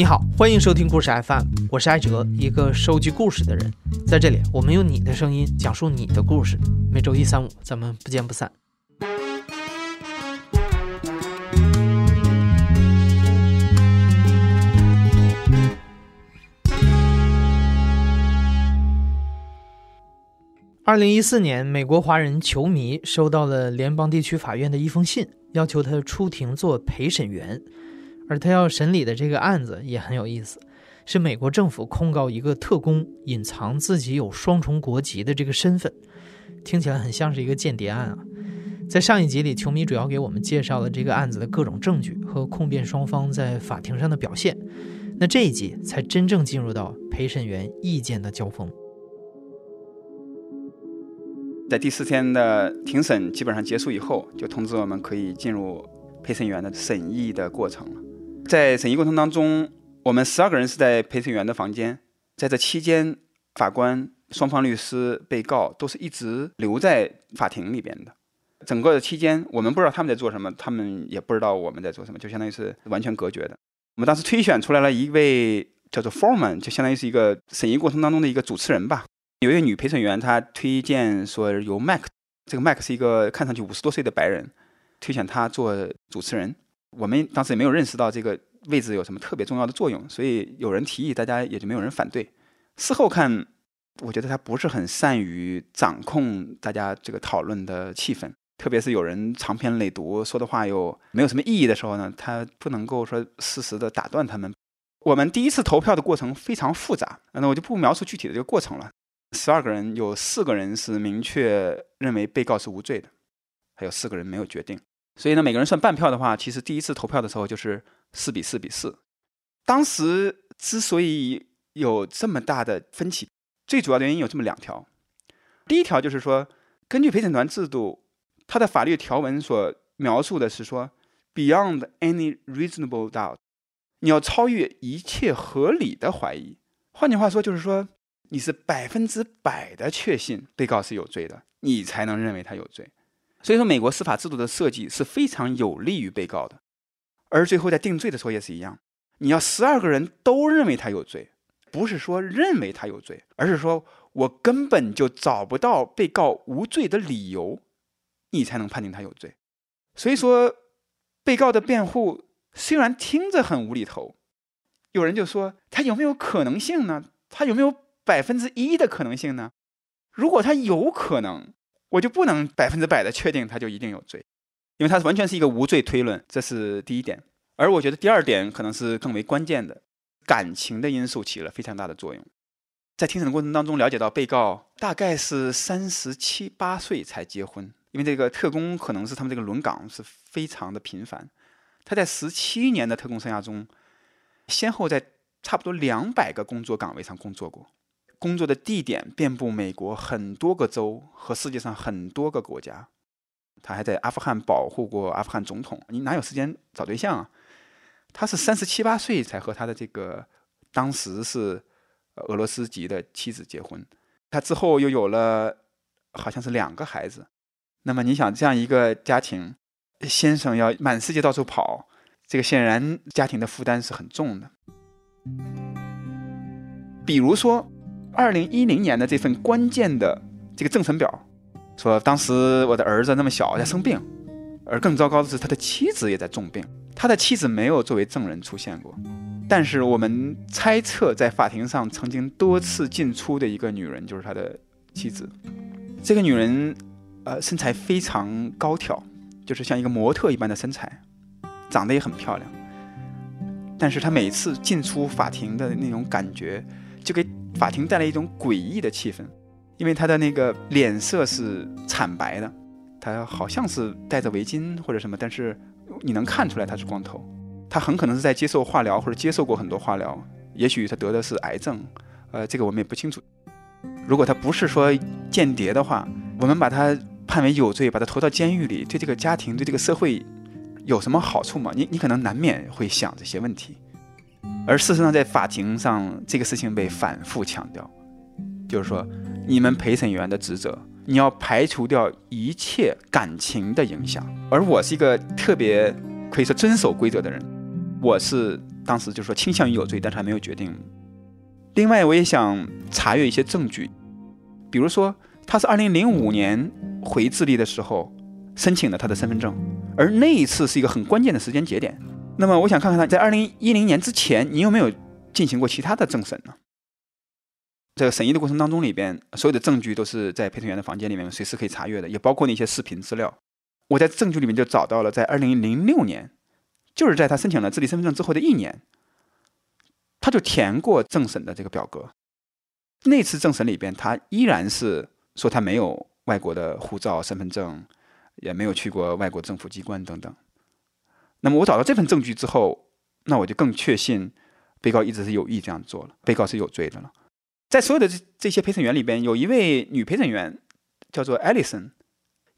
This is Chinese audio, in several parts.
你好，欢迎收听故事 FM，我是艾哲，一个收集故事的人。在这里，我们用你的声音讲述你的故事。每周一、三、五，咱们不见不散。二零一四年，美国华人球迷收到了联邦地区法院的一封信，要求他出庭做陪审员。而他要审理的这个案子也很有意思，是美国政府控告一个特工隐藏自己有双重国籍的这个身份，听起来很像是一个间谍案啊。在上一集里，球迷主要给我们介绍了这个案子的各种证据和控辩双方在法庭上的表现，那这一集才真正进入到陪审员意见的交锋。在第四天的庭审基本上结束以后，就通知我们可以进入陪审员的审议的过程了。在审议过程当中，我们十二个人是在陪审员的房间。在这期间，法官、双方律师、被告都是一直留在法庭里边的。整个的期间，我们不知道他们在做什么，他们也不知道我们在做什么，就相当于是完全隔绝的。我们当时推选出来了一位叫做 Foreman，就相当于是一个审议过程当中的一个主持人吧。有一位女陪审员，她推荐说由 Mac，这个 Mac 是一个看上去五十多岁的白人，推选他做主持人。我们当时也没有认识到这个位置有什么特别重要的作用，所以有人提议，大家也就没有人反对。事后看，我觉得他不是很善于掌控大家这个讨论的气氛，特别是有人长篇累牍说的话又没有什么意义的时候呢，他不能够说适时的打断他们。我们第一次投票的过程非常复杂，那我就不描述具体的这个过程了。十二个人有四个人是明确认为被告是无罪的，还有四个人没有决定。所以呢，每个人算半票的话，其实第一次投票的时候就是四比四比四。当时之所以有这么大的分歧，最主要的原因有这么两条。第一条就是说，根据陪审团制度，它的法律条文所描述的是说，beyond any reasonable doubt，你要超越一切合理的怀疑。换句话说，就是说，你是百分之百的确信被告是有罪的，你才能认为他有罪。所以说，美国司法制度的设计是非常有利于被告的，而最后在定罪的时候也是一样，你要十二个人都认为他有罪，不是说认为他有罪，而是说我根本就找不到被告无罪的理由，你才能判定他有罪。所以说，被告的辩护虽然听着很无厘头，有人就说他有没有可能性呢？他有没有百分之一的可能性呢？如果他有可能。我就不能百分之百的确定他就一定有罪，因为他完全是一个无罪推论，这是第一点。而我觉得第二点可能是更为关键的，感情的因素起了非常大的作用。在庭审的过程当中，了解到被告大概是三十七八岁才结婚，因为这个特工可能是他们这个轮岗是非常的频繁。他在十七年的特工生涯中，先后在差不多两百个工作岗位上工作过。工作的地点遍布美国很多个州和世界上很多个国家，他还在阿富汗保护过阿富汗总统。你哪有时间找对象啊？他是三十七八岁才和他的这个当时是俄罗斯籍的妻子结婚，他之后又有了好像是两个孩子。那么你想这样一个家庭，先生要满世界到处跑，这个显然家庭的负担是很重的。比如说。二零一零年的这份关键的这个政审表，说当时我的儿子那么小在生病，而更糟糕的是他的妻子也在重病。他的妻子没有作为证人出现过，但是我们猜测在法庭上曾经多次进出的一个女人就是他的妻子。这个女人，呃，身材非常高挑，就是像一个模特一般的身材，长得也很漂亮。但是她每次进出法庭的那种感觉，就给。法庭带来一种诡异的气氛，因为他的那个脸色是惨白的，他好像是戴着围巾或者什么，但是你能看出来他是光头，他很可能是在接受化疗或者接受过很多化疗，也许他得的是癌症，呃，这个我们也不清楚。如果他不是说间谍的话，我们把他判为有罪，把他投到监狱里，对这个家庭对这个社会有什么好处吗？你你可能难免会想这些问题。而事实上，在法庭上，这个事情被反复强调，就是说，你们陪审员的职责，你要排除掉一切感情的影响。而我是一个特别可以说遵守规则的人，我是当时就说倾向于有罪，但是还没有决定。另外，我也想查阅一些证据，比如说他是二零零五年回智利的时候申请了他的身份证，而那一次是一个很关键的时间节点。那么，我想看看他在二零一零年之前，你有没有进行过其他的政审呢？这个审议的过程当中里边，所有的证据都是在陪审员的房间里面随时可以查阅的，也包括那些视频资料。我在证据里面就找到了，在二零零六年，就是在他申请了智利身份证之后的一年。他就填过政审的这个表格，那次政审里边，他依然是说他没有外国的护照、身份证，也没有去过外国政府机关等等。那么我找到这份证据之后，那我就更确信被告一直是有意这样做了，被告是有罪的了。在所有的这这些陪审员里边，有一位女陪审员叫做艾丽森，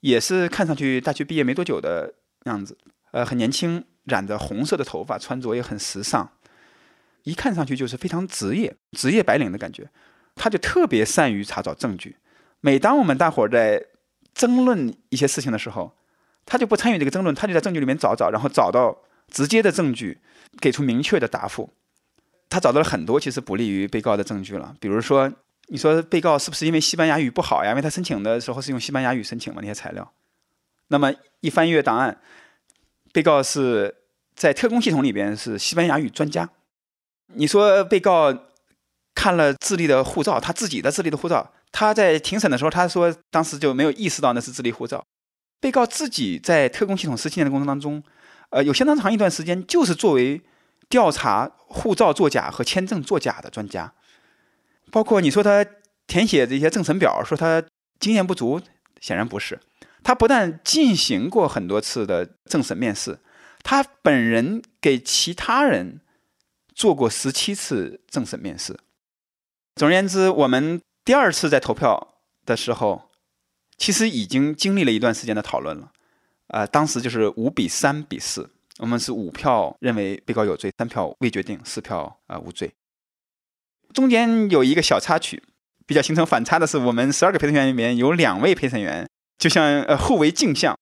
也是看上去大学毕业没多久的样子，呃，很年轻，染着红色的头发，穿着也很时尚。一看上去就是非常职业、职业白领的感觉，他就特别善于查找证据。每当我们大伙儿在争论一些事情的时候，他就不参与这个争论，他就在证据里面找找，然后找到直接的证据，给出明确的答复。他找到了很多其实不利于被告的证据了，比如说，你说被告是不是因为西班牙语不好呀？因为他申请的时候是用西班牙语申请嘛那些材料。那么一翻阅档案，被告是在特工系统里边是西班牙语专家。你说被告看了智利的护照，他自己的智利的护照，他在庭审的时候，他说当时就没有意识到那是智利护照。被告自己在特工系统十七年的过程当中，呃，有相当长一段时间就是作为调查护照作假和签证作假的专家。包括你说他填写这些政审表，说他经验不足，显然不是。他不但进行过很多次的政审面试，他本人给其他人。做过十七次政审面试。总而言之，我们第二次在投票的时候，其实已经经历了一段时间的讨论了。呃，当时就是五比三比四，我们是五票认为被告有罪，三票未决定，四票啊无罪。中间有一个小插曲，比较形成反差的是，我们十二个陪审员里面有两位陪审员，就像呃互为镜像，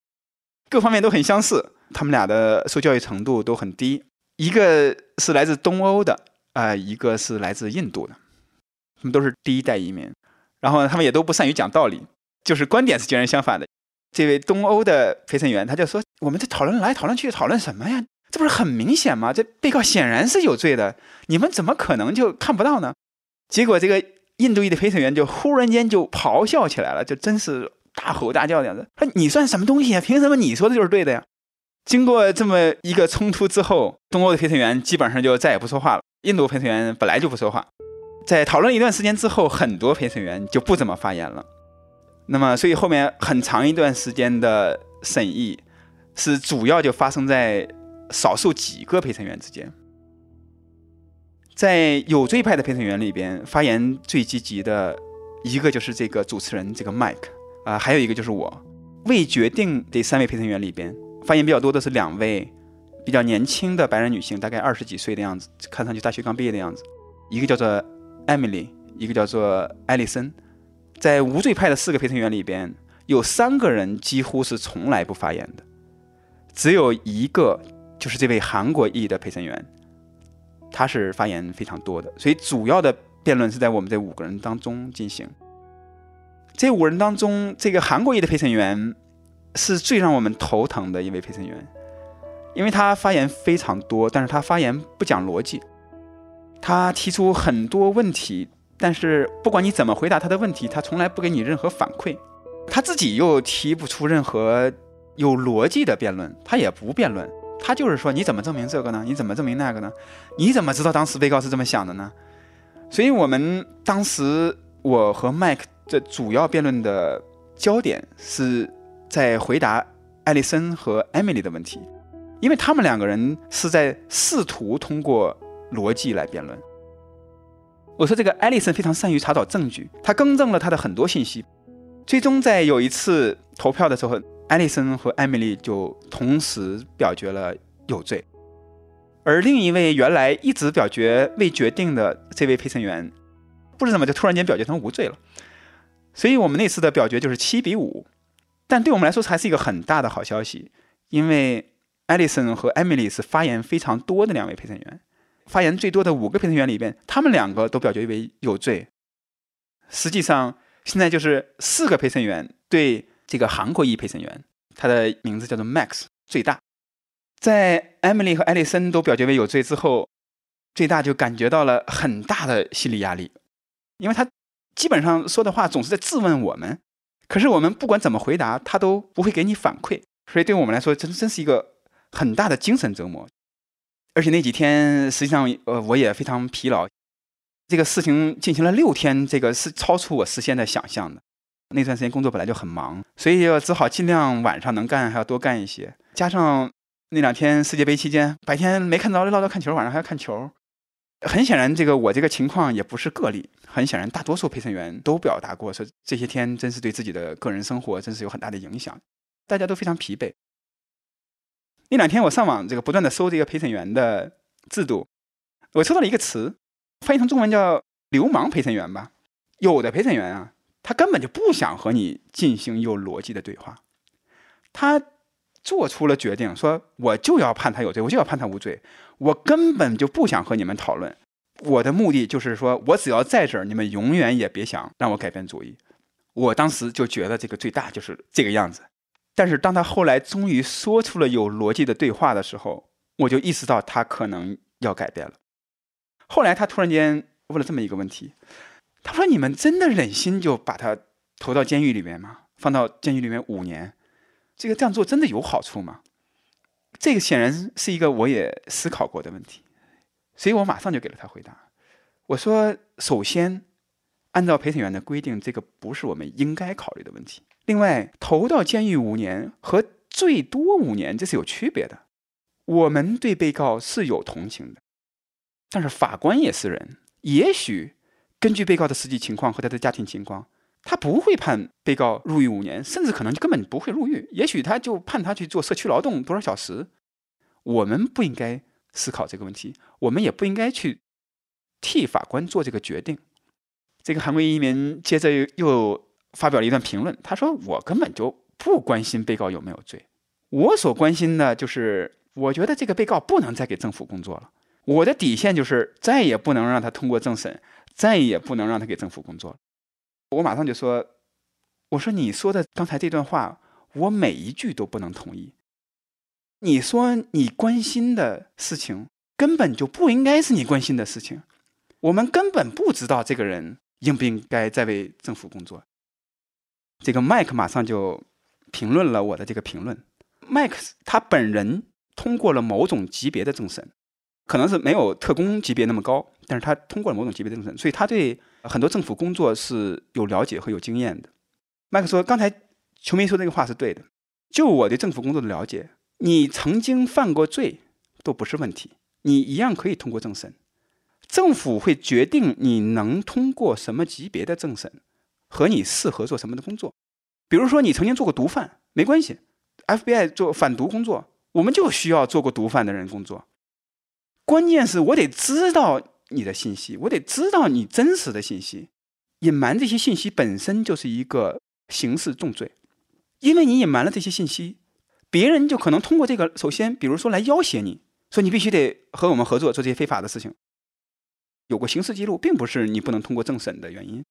各方面都很相似，他们俩的受教育程度都很低。一个是来自东欧的，啊，一个是来自印度的，他们都是第一代移民，然后他们也都不善于讲道理，就是观点是截然相反的。这位东欧的陪审员他就说：“我们这讨论来讨论去讨论什么呀？这不是很明显吗？这被告显然是有罪的，你们怎么可能就看不到呢？”结果这个印度裔的陪审员就忽然间就咆哮起来了，就真是大吼大叫这样子：“说你算什么东西啊？凭什么你说的就是对的呀？”经过这么一个冲突之后，东欧的陪审员基本上就再也不说话了。印度陪审员本来就不说话，在讨论一段时间之后，很多陪审员就不怎么发言了。那么，所以后面很长一段时间的审议是主要就发生在少数几个陪审员之间。在有罪派的陪审员里边，发言最积极的一个就是这个主持人这个 Mike 啊，还有一个就是我。未决定这三位陪审员里边。发言比较多的是两位比较年轻的白人女性，大概二十几岁的样子，看上去大学刚毕业的样子。一个叫做 Emily，一个叫做艾丽森。在无罪派的四个陪审员里边，有三个人几乎是从来不发言的，只有一个就是这位韩国裔的陪审员，他是发言非常多的。所以主要的辩论是在我们这五个人当中进行。这五人当中，这个韩国裔的陪审员。是最让我们头疼的一位陪审员，因为他发言非常多，但是他发言不讲逻辑，他提出很多问题，但是不管你怎么回答他的问题，他从来不给你任何反馈，他自己又提不出任何有逻辑的辩论，他也不辩论，他就是说你怎么证明这个呢？你怎么证明那个呢？你怎么知道当时被告是这么想的呢？所以我们当时我和麦克的主要辩论的焦点是。在回答艾丽森和艾米丽的问题，因为他们两个人是在试图通过逻辑来辩论。我说这个艾丽森非常善于查找证据，他更正了他的很多信息。最终在有一次投票的时候，艾丽森和艾米丽就同时表决了有罪，而另一位原来一直表决未决定的这位陪审员，不知怎么就突然间表决成无罪了。所以我们那次的表决就是七比五。但对我们来说还是一个很大的好消息，因为艾丽森和艾米丽是发言非常多的两位陪审员，发言最多的五个陪审员里边，他们两个都表决为有罪。实际上，现在就是四个陪审员对这个韩国裔陪审员，他的名字叫做 Max 最大。在 Emily 和艾丽森都表决为有罪之后，最大就感觉到了很大的心理压力，因为他基本上说的话总是在质问我们，可是我们不管怎么回答，他都不会给你反馈，所以对我们来说，真真是一个很大的精神折磨。而且那几天，实际上呃我也非常疲劳，这个事情进行了六天，这个是超出我事先的想象的。那段时间工作本来就很忙，所以只好尽量晚上能干还要多干一些，加上。那两天世界杯期间，白天没看着唠叨看球，晚上还要看球。很显然，这个我这个情况也不是个例。很显然，大多数陪审员都表达过说，这些天真是对自己的个人生活真是有很大的影响，大家都非常疲惫。那两天我上网这个不断的搜这个陪审员的制度，我搜到了一个词，翻译成中文叫“流氓陪审员”吧。有的陪审员啊，他根本就不想和你进行有逻辑的对话，他。做出了决定，说我就要判他有罪，我就要判他无罪，我根本就不想和你们讨论。我的目的就是说，我只要在这儿，你们永远也别想让我改变主意。我当时就觉得这个最大就是这个样子。但是当他后来终于说出了有逻辑的对话的时候，我就意识到他可能要改变了。后来他突然间问了这么一个问题，他说：“你们真的忍心就把他投到监狱里面吗？放到监狱里面五年？”这个这样做真的有好处吗？这个显然是一个我也思考过的问题，所以我马上就给了他回答。我说：首先，按照陪审员的规定，这个不是我们应该考虑的问题。另外，投到监狱五年和最多五年这是有区别的。我们对被告是有同情的，但是法官也是人，也许根据被告的实际情况和他的家庭情况。他不会判被告入狱五年，甚至可能就根本不会入狱。也许他就判他去做社区劳动多少小时。我们不应该思考这个问题，我们也不应该去替法官做这个决定。这个韩国移民接着又发表了一段评论，他说：“我根本就不关心被告有没有罪，我所关心的就是，我觉得这个被告不能再给政府工作了。我的底线就是再也不能让他通过政审，再也不能让他给政府工作。”我马上就说：“我说你说的刚才这段话，我每一句都不能同意。你说你关心的事情根本就不应该是你关心的事情。我们根本不知道这个人应不应该再为政府工作。”这个麦克马上就评论了我的这个评论。麦克他本人通过了某种级别的政审，可能是没有特工级别那么高，但是他通过了某种级别的政审，所以他对。很多政府工作是有了解和有经验的。麦克说：“刚才球迷说那个话是对的。就我对政府工作的了解，你曾经犯过罪都不是问题，你一样可以通过政审。政府会决定你能通过什么级别的政审，和你适合做什么的工作。比如说，你曾经做过毒贩，没关系，FBI 做反毒工作，我们就需要做过毒贩的人工作。关键是我得知道。”你的信息，我得知道你真实的信息。隐瞒这些信息本身就是一个刑事重罪，因为你隐瞒了这些信息，别人就可能通过这个，首先，比如说来要挟你，说你必须得和我们合作做这些非法的事情。有过刑事记录，并不是你不能通过政审的原因。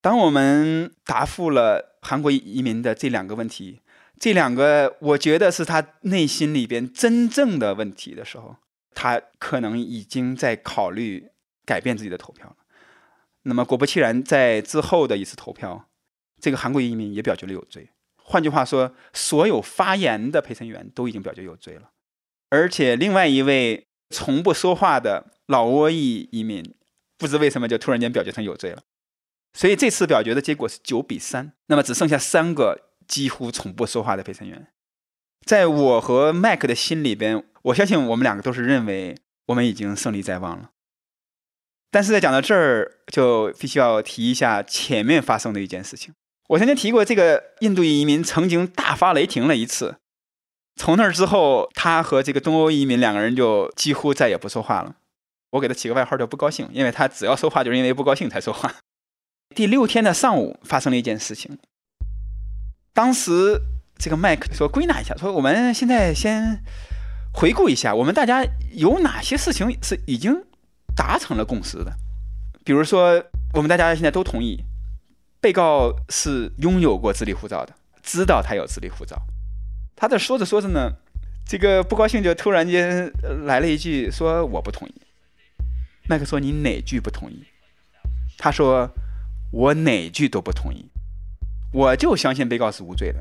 当我们答复了韩国移民的这两个问题，这两个我觉得是他内心里边真正的问题的时候。他可能已经在考虑改变自己的投票了。那么果不其然，在之后的一次投票，这个韩国移民也表决了有罪。换句话说，所有发言的陪审员都已经表决有罪了。而且，另外一位从不说话的老挝裔移民，不知为什么就突然间表决成有罪了。所以这次表决的结果是九比三。那么只剩下三个几乎从不说话的陪审员。在我和麦克的心里边，我相信我们两个都是认为我们已经胜利在望了。但是在讲到这儿，就必须要提一下前面发生的一件事情。我曾经提过，这个印度移民曾经大发雷霆了一次。从那儿之后，他和这个东欧移民两个人就几乎再也不说话了。我给他起个外号叫“不高兴”，因为他只要说话就是因为不高兴才说话。第六天的上午发生了一件事情，当时。这个麦克说：“归纳一下，说我们现在先回顾一下，我们大家有哪些事情是已经达成了共识的？比如说，我们大家现在都同意，被告是拥有过智力护照的，知道他有智力护照。他在说着说着呢，这个不高兴就突然间来了一句说：“我不同意。”麦克说：“你哪句不同意？”他说：“我哪句都不同意，我就相信被告是无罪的，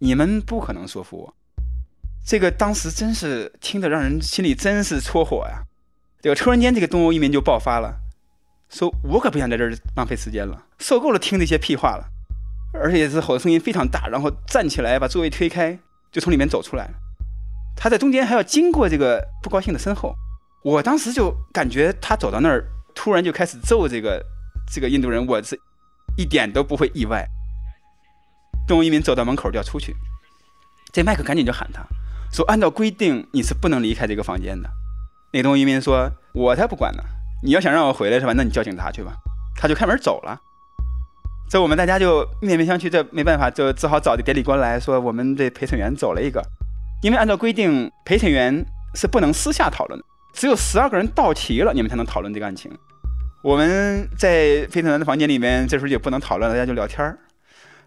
你们不可能说服我。”这个当时真是听得让人心里真是戳火呀！这个突然间，这个东欧移民就爆发了，说：“我可不想在这儿浪费时间了，受够了听这些屁话了。”而且是吼的声音非常大，然后站起来把座位推开，就从里面走出来。他在中间还要经过这个不高兴的身后，我当时就感觉他走到那儿，突然就开始揍这个这个印度人，我是一点都不会意外。东欧移民走到门口就要出去，这麦克赶紧就喊他。说按照规定你是不能离开这个房间的。那东移民说：“我才不管呢！你要想让我回来是吧？那你叫警察去吧。”他就开门走了。这我们大家就面面相觑，这没办法，就只好找这典礼官来说：“我们这陪审员走了一个，因为按照规定，陪审员是不能私下讨论的，只有十二个人到齐了，你们才能讨论这个案情。我们在陪审员的房间里面，这时候也不能讨论，大家就聊天儿。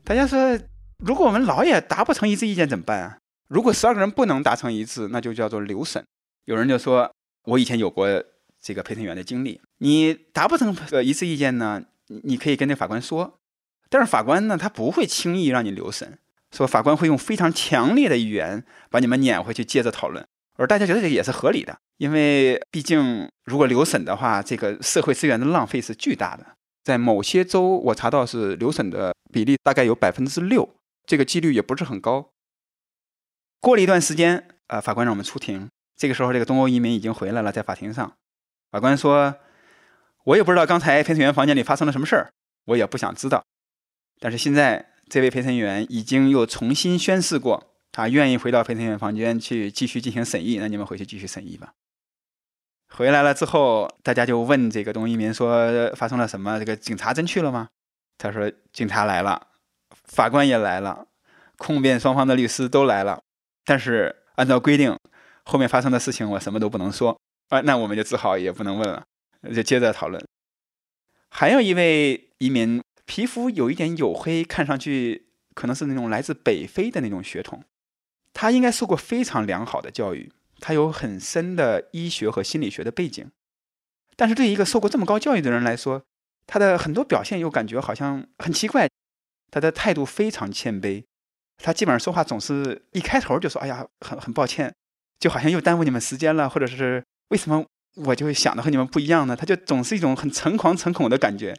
大家说，如果我们老也达不成一致意见怎么办啊？”如果十二个人不能达成一致，那就叫做留审。有人就说：“我以前有过这个陪审员的经历，你达不成呃一致意见呢，你可以跟那法官说。但是法官呢，他不会轻易让你留审，说法官会用非常强烈的语言把你们撵回去接着讨论。而大家觉得这也是合理的，因为毕竟如果留审的话，这个社会资源的浪费是巨大的。在某些州，我查到是留审的比例大概有百分之六，这个几率也不是很高。”过了一段时间，呃，法官让我们出庭。这个时候，这个东欧移民已经回来了，在法庭上，法官说：“我也不知道刚才陪审员房间里发生了什么事儿，我也不想知道。但是现在，这位陪审员已经又重新宣誓过，啊愿意回到陪审员房间去继续进行审议。那你们回去继续审议吧。”回来了之后，大家就问这个东移民说：“发生了什么？这个警察真去了吗？”他说：“警察来了，法官也来了，控辩双方的律师都来了。”但是按照规定，后面发生的事情我什么都不能说啊，那我们就只好也不能问了，就接着讨论。还有一位移民，皮肤有一点黝黑，看上去可能是那种来自北非的那种血统，他应该受过非常良好的教育，他有很深的医学和心理学的背景，但是对一个受过这么高教育的人来说，他的很多表现又感觉好像很奇怪，他的态度非常谦卑。他基本上说话总是一开头就说：“哎呀，很很抱歉，就好像又耽误你们时间了，或者是为什么我就会想的和你们不一样呢？”他就总是一种很诚惶诚恐的感觉。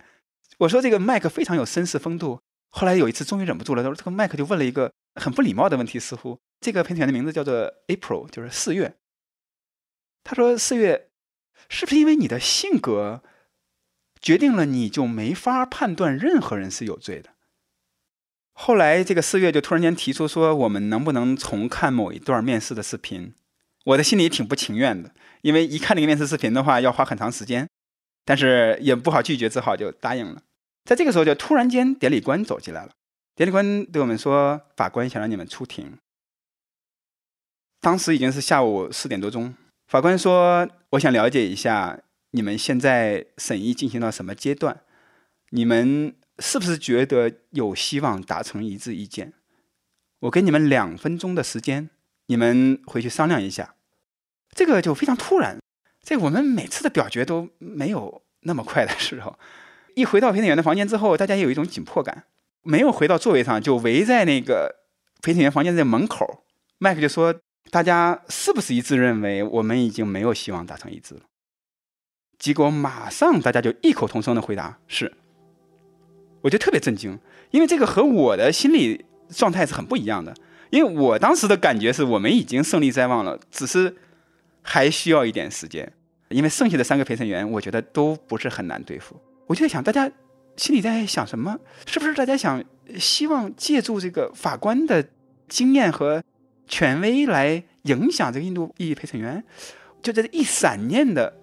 我说这个麦克非常有绅士风度。后来有一次终于忍不住了，他说：“这个麦克就问了一个很不礼貌的问题，似乎这个喷泉的名字叫做 April，就是四月。”他说：“四月，是不是因为你的性格决定了你就没法判断任何人是有罪的？”后来，这个四月就突然间提出说：“我们能不能重看某一段面试的视频？”我的心里挺不情愿的，因为一看那个面试视频的话，要花很长时间，但是也不好拒绝，只好就答应了。在这个时候，就突然间典礼官走进来了。典礼官对我们说：“法官想让你们出庭。”当时已经是下午四点多钟。法官说：“我想了解一下你们现在审议进行到什么阶段？你们。”是不是觉得有希望达成一致意见？我给你们两分钟的时间，你们回去商量一下。这个就非常突然，在我们每次的表决都没有那么快的时候。一回到陪审员的房间之后，大家有一种紧迫感，没有回到座位上，就围在那个陪审员房间的门口。麦克就说：“大家是不是一致认为我们已经没有希望达成一致了？”结果马上大家就异口同声的回答：“是。”我就特别震惊，因为这个和我的心理状态是很不一样的。因为我当时的感觉是我们已经胜利在望了，只是还需要一点时间。因为剩下的三个陪审员，我觉得都不是很难对付。我就在想，大家心里在想什么？是不是大家想希望借助这个法官的经验和权威来影响这个印度裔陪审员？就在这一闪念的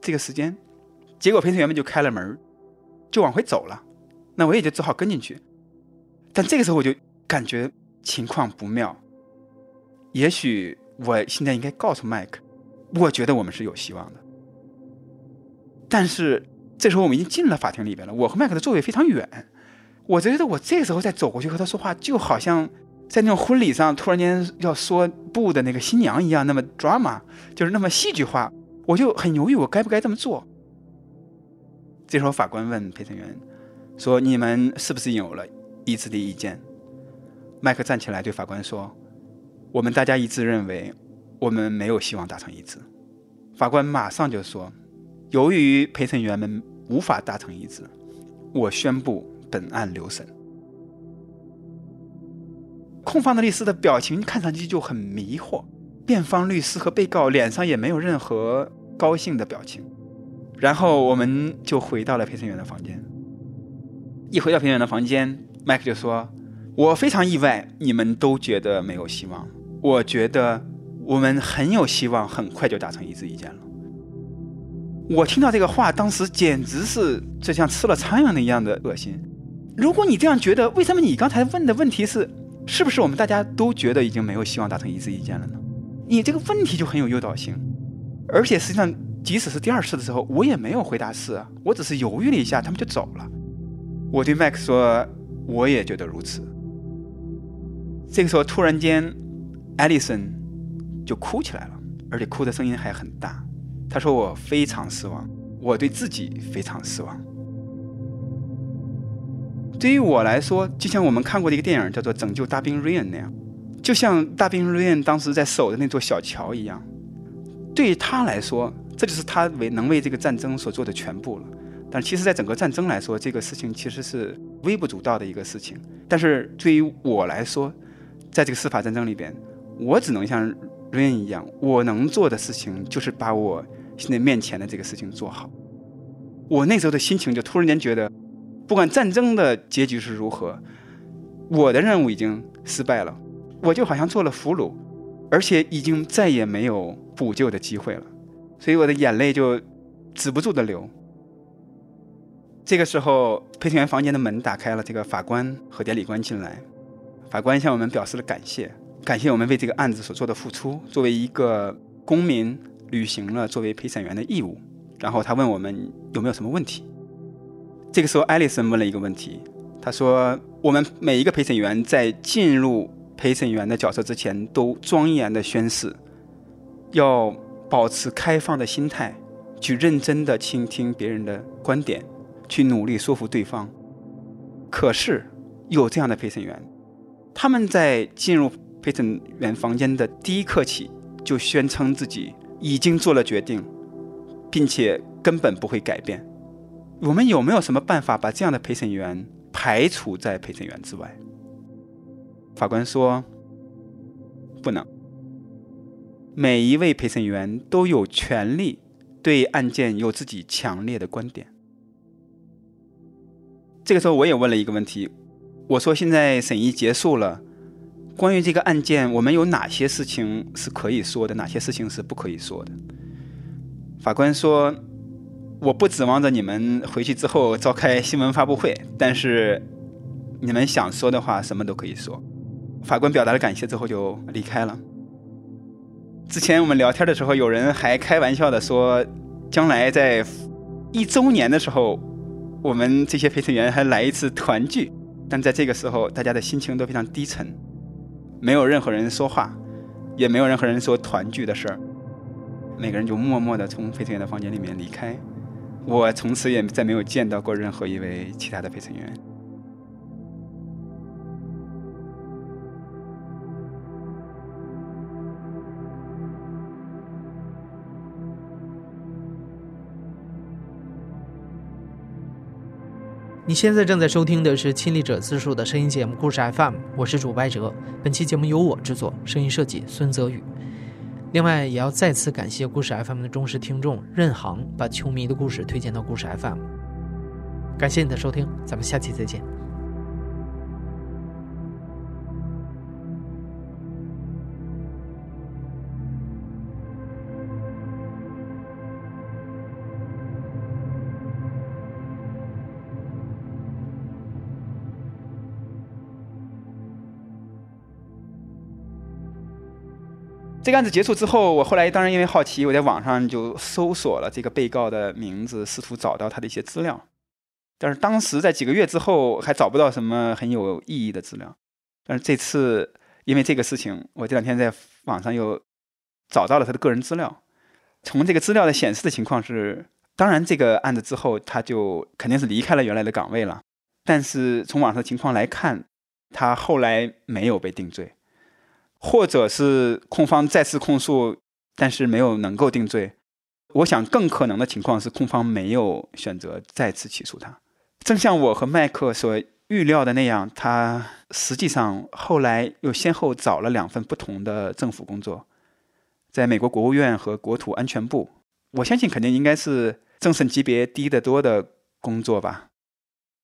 这个时间，结果陪审员们就开了门，就往回走了。那我也就只好跟进去，但这个时候我就感觉情况不妙。也许我现在应该告诉麦克，我觉得我们是有希望的。但是这时候我们已经进了法庭里边了，我和麦克的座位非常远，我觉得我这时候再走过去和他说话，就好像在那种婚礼上突然间要说不的那个新娘一样，那么 drama，就是那么戏剧化，我就很犹豫，我该不该这么做。这时候法官问陪审员说：“你们是不是有了一致的意见？”麦克站起来对法官说：“我们大家一致认为，我们没有希望达成一致。”法官马上就说。由于陪审员们无法达成一致，我宣布本案留审。控方的律师的表情看上去就很迷惑，辩方律师和被告脸上也没有任何高兴的表情。然后我们就回到了陪审员的房间。一回到陪审员的房间，麦克就说：“我非常意外，你们都觉得没有希望。我觉得我们很有希望，很快就达成一致意见了。”我听到这个话，当时简直是就像吃了苍蝇一样的恶心。如果你这样觉得，为什么你刚才问的问题是，是不是我们大家都觉得已经没有希望达成一致意见了呢？你这个问题就很有诱导性，而且实际上，即使是第二次的时候，我也没有回答是啊，我只是犹豫了一下，他们就走了。我对麦克说，我也觉得如此。这个时候，突然间，艾丽森就哭起来了，而且哭的声音还很大。他说：“我非常失望，我对自己非常失望。对于我来说，就像我们看过的一个电影叫做《拯救大兵瑞恩》那样，就像大兵瑞恩当时在守的那座小桥一样。对于他来说，这就是他为能为这个战争所做的全部了。但其实，在整个战争来说，这个事情其实是微不足道的一个事情。但是对于我来说，在这个司法战争里边，我只能像瑞恩一样，我能做的事情就是把我。”现在面前的这个事情做好，我那时候的心情就突然间觉得，不管战争的结局是如何，我的任务已经失败了，我就好像做了俘虏，而且已经再也没有补救的机会了，所以我的眼泪就止不住的流。这个时候，陪审员房间的门打开了，这个法官和典礼官进来，法官向我们表示了感谢，感谢我们为这个案子所做的付出，作为一个公民。履行了作为陪审员的义务，然后他问我们有没有什么问题。这个时候，艾丽森问了一个问题，他说：“我们每一个陪审员在进入陪审员的角色之前，都庄严的宣誓，要保持开放的心态，去认真的倾听别人的观点，去努力说服对方。可是有这样的陪审员，他们在进入陪审员房间的第一刻起，就宣称自己。”已经做了决定，并且根本不会改变。我们有没有什么办法把这样的陪审员排除在陪审员之外？法官说：“不能。每一位陪审员都有权利对案件有自己强烈的观点。”这个时候，我也问了一个问题：“我说，现在审议结束了。”关于这个案件，我们有哪些事情是可以说的，哪些事情是不可以说的？法官说：“我不指望着你们回去之后召开新闻发布会，但是你们想说的话，什么都可以说。”法官表达了感谢之后就离开了。之前我们聊天的时候，有人还开玩笑的说，将来在一周年的时候，我们这些陪审员还来一次团聚。但在这个时候，大家的心情都非常低沉。没有任何人说话，也没有任何人说团聚的事儿，每个人就默默地从飞行员的房间里面离开。我从此也再没有见到过任何一位其他的飞行员。你现在正在收听的是亲历者自述的声音节目《故事 FM》，我是主播哲。本期节目由我制作，声音设计孙泽宇。另外，也要再次感谢《故事 FM》的忠实听众任航，把球迷的故事推荐到《故事 FM》。感谢你的收听，咱们下期再见。这个案子结束之后，我后来当然因为好奇，我在网上就搜索了这个被告的名字，试图找到他的一些资料。但是当时在几个月之后还找不到什么很有意义的资料。但是这次因为这个事情，我这两天在网上又找到了他的个人资料。从这个资料的显示的情况是，当然这个案子之后他就肯定是离开了原来的岗位了。但是从网上的情况来看，他后来没有被定罪。或者是控方再次控诉，但是没有能够定罪。我想更可能的情况是，控方没有选择再次起诉他。正像我和麦克所预料的那样，他实际上后来又先后找了两份不同的政府工作，在美国国务院和国土安全部。我相信肯定应该是政审级别低得多的工作吧。